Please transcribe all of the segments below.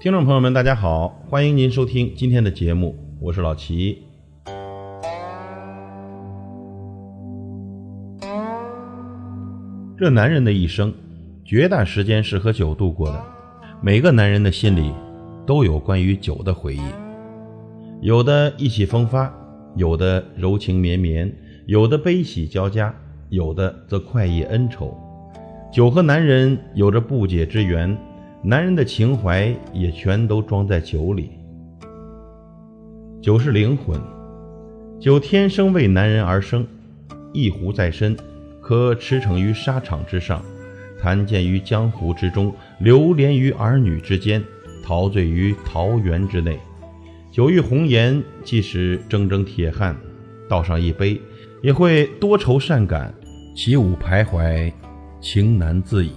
听众朋友们，大家好，欢迎您收听今天的节目，我是老齐。这男人的一生，绝大时间是和酒度过的。每个男人的心里都有关于酒的回忆，有的意气风发，有的柔情绵绵，有的悲喜交加，有的则快意恩仇。酒和男人有着不解之缘，男人的情怀也全都装在酒里。酒是灵魂，酒天生为男人而生，一壶在身。可驰骋于沙场之上，谈剑于江湖之中，流连于儿女之间，陶醉于桃源之内。酒遇红颜，即使铮铮铁汉，倒上一杯，也会多愁善感，起舞徘徊，情难自已。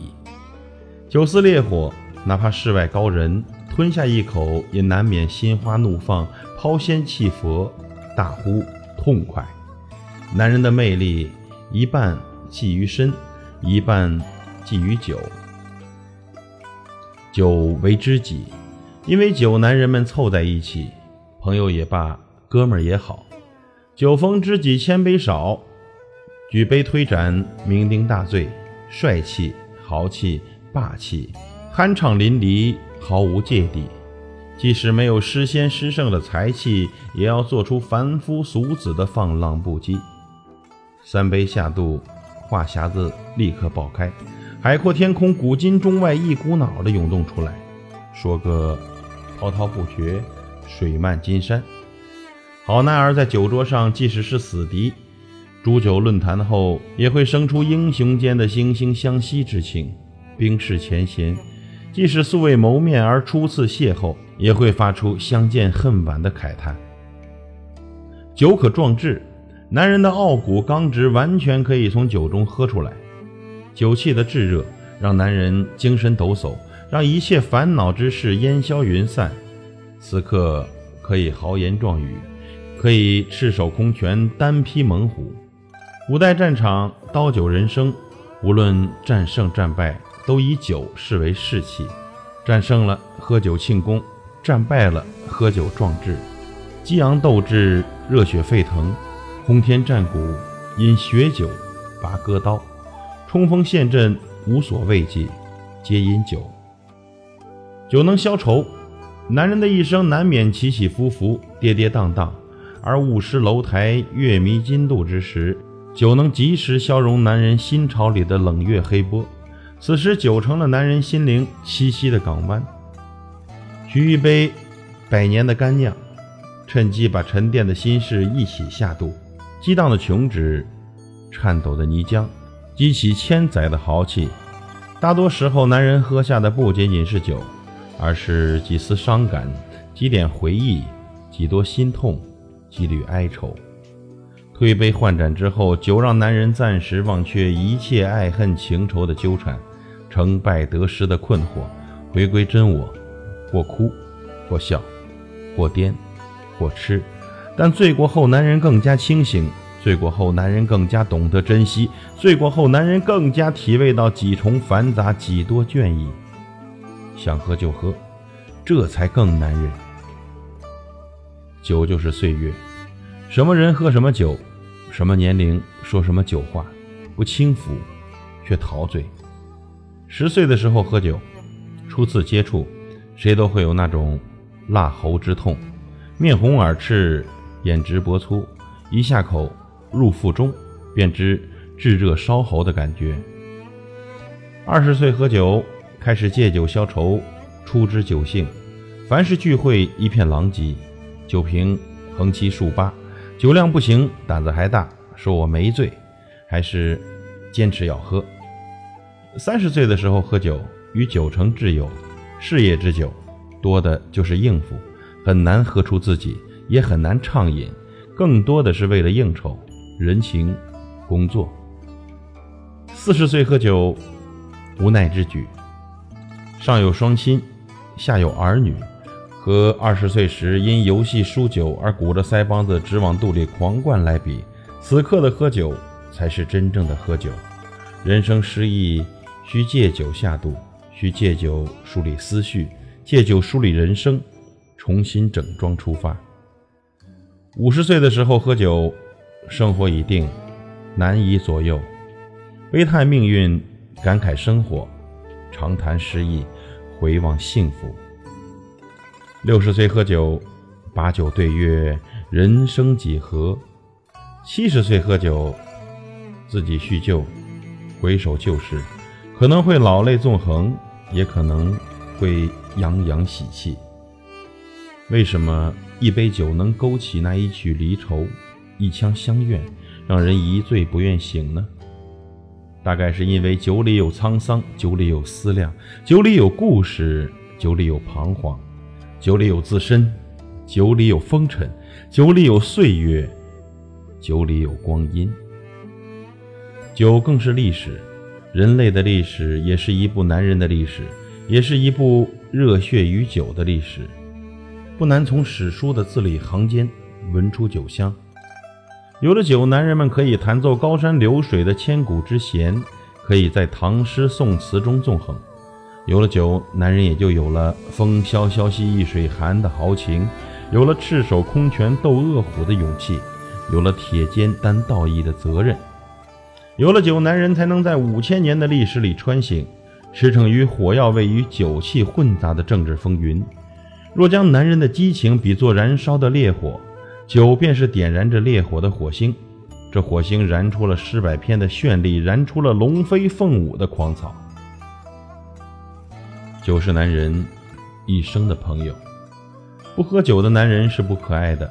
酒似烈火，哪怕世外高人吞下一口，也难免心花怒放，抛仙弃佛，大呼痛快。男人的魅力，一半。寄于身，一半寄于酒。酒为知己，因为酒，男人们凑在一起，朋友也罢，哥们儿也好。酒逢知己千杯少，举杯推盏，酩酊大醉，帅气、豪气、霸气，酣畅淋漓，毫无芥蒂。即使没有诗仙诗圣的才气，也要做出凡夫俗子的放浪不羁。三杯下肚。话匣子立刻爆开，海阔天空，古今中外一股脑的涌动出来，说个滔滔不绝，水漫金山。好男儿在酒桌上，即使是死敌，煮酒论坛后，也会生出英雄间的惺惺相惜之情；冰释前嫌，即使素未谋面而初次邂逅，也会发出相见恨晚的慨叹。酒可壮志。男人的傲骨刚直，完全可以从酒中喝出来。酒气的炙热，让男人精神抖擞，让一切烦恼之事烟消云散。此刻可以豪言壮语，可以赤手空拳单劈猛虎。古代战场，刀酒人生，无论战胜战败，都以酒视为士气。战胜了，喝酒庆功；战败了，喝酒壮志。激昂斗志，热血沸腾。轰天战鼓，饮血酒，拔戈刀，冲锋陷阵，无所畏惧，皆饮酒。酒能消愁，男人的一生难免起起伏伏，跌跌宕宕。而雾失楼台，月迷津渡之时，酒能及时消融男人心潮里的冷月黑波。此时，酒成了男人心灵栖息的港湾。取一杯百年的干酿，趁机把沉淀的心事一起下肚。激荡的琼脂，颤抖的泥浆，激起千载的豪气。大多时候，男人喝下的不仅仅是酒，而是几丝伤感，几点回忆，几多心痛，几缕哀愁。推杯换盏之后，酒让男人暂时忘却一切爱恨情仇的纠缠，成败得失的困惑，回归真我，或哭，或笑，或癫，或痴。但醉过后，男人更加清醒；醉过后，男人更加懂得珍惜；醉过后，男人更加体味到几重繁杂，几多倦意。想喝就喝，这才更男人。酒就是岁月，什么人喝什么酒，什么年龄说什么酒话，不轻浮，却陶醉。十岁的时候喝酒，初次接触，谁都会有那种辣喉之痛，面红耳赤。眼直脖粗，一下口入腹中，便知炙热烧喉的感觉。二十岁喝酒，开始借酒消愁，初知酒性，凡是聚会一片狼藉，酒瓶横七竖八，酒量不行，胆子还大，说我没醉，还是坚持要喝。三十岁的时候喝酒，与酒成挚友，事业之酒，多的就是应付，很难喝出自己。也很难畅饮，更多的是为了应酬、人情、工作。四十岁喝酒，无奈之举。上有双亲，下有儿女，和二十岁时因游戏输酒而鼓着腮帮子直往肚里狂灌来比，此刻的喝酒才是真正的喝酒。人生失意，需借酒下肚，需借酒梳理思绪，借酒梳理人生，重新整装出发。五十岁的时候喝酒，生活已定，难以左右。悲叹命运，感慨生活，长谈诗意，回望幸福。六十岁喝酒，把酒对月，人生几何？七十岁喝酒，自己叙旧，回首旧事，可能会老泪纵横，也可能会洋洋喜气。为什么一杯酒能勾起那一曲离愁，一腔相怨，让人一醉不愿醒呢？大概是因为酒里有沧桑，酒里有思量，酒里有故事，酒里有彷徨，酒里有自身，酒里有风尘，酒里有岁月，酒里有光阴。酒更是历史，人类的历史也是一部男人的历史，也是一部热血与酒的历史。不难从史书的字里行间闻出酒香。有了酒，男人们可以弹奏高山流水的千古之弦，可以在唐诗宋词中纵横；有了酒，男人也就有了“风萧萧兮易水寒”的豪情，有了赤手空拳斗恶虎的勇气，有了铁肩担道义的责任。有了酒，男人才能在五千年的历史里穿行，驰骋于火药味与酒气混杂的政治风云。若将男人的激情比作燃烧的烈火，酒便是点燃着烈火的火星，这火星燃出了诗百篇的绚丽，燃出了龙飞凤舞的狂草。酒是男人一生的朋友。不喝酒的男人是不可爱的，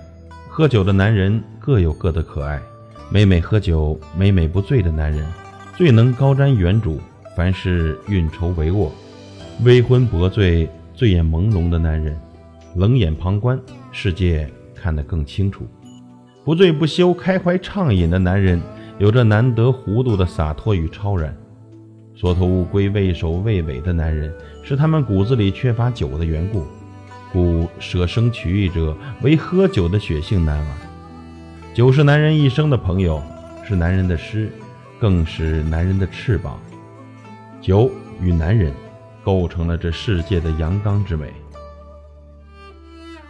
喝酒的男人各有各的可爱。每每喝酒，每每不醉的男人，最能高瞻远瞩，凡事运筹帷幄。微醺薄醉、醉眼朦胧的男人，冷眼旁观世界。看得更清楚，不醉不休、开怀畅饮的男人，有着难得糊涂的洒脱与超然；缩头乌龟、畏首畏尾的男人，是他们骨子里缺乏酒的缘故。故舍生取义者，为喝酒的血性难忘。酒是男人一生的朋友，是男人的诗，更是男人的翅膀。酒与男人，构成了这世界的阳刚之美。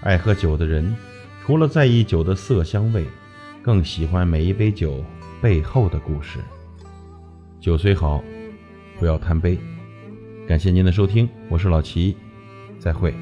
爱喝酒的人。除了在意酒的色香味，更喜欢每一杯酒背后的故事。酒虽好，不要贪杯。感谢您的收听，我是老齐，再会。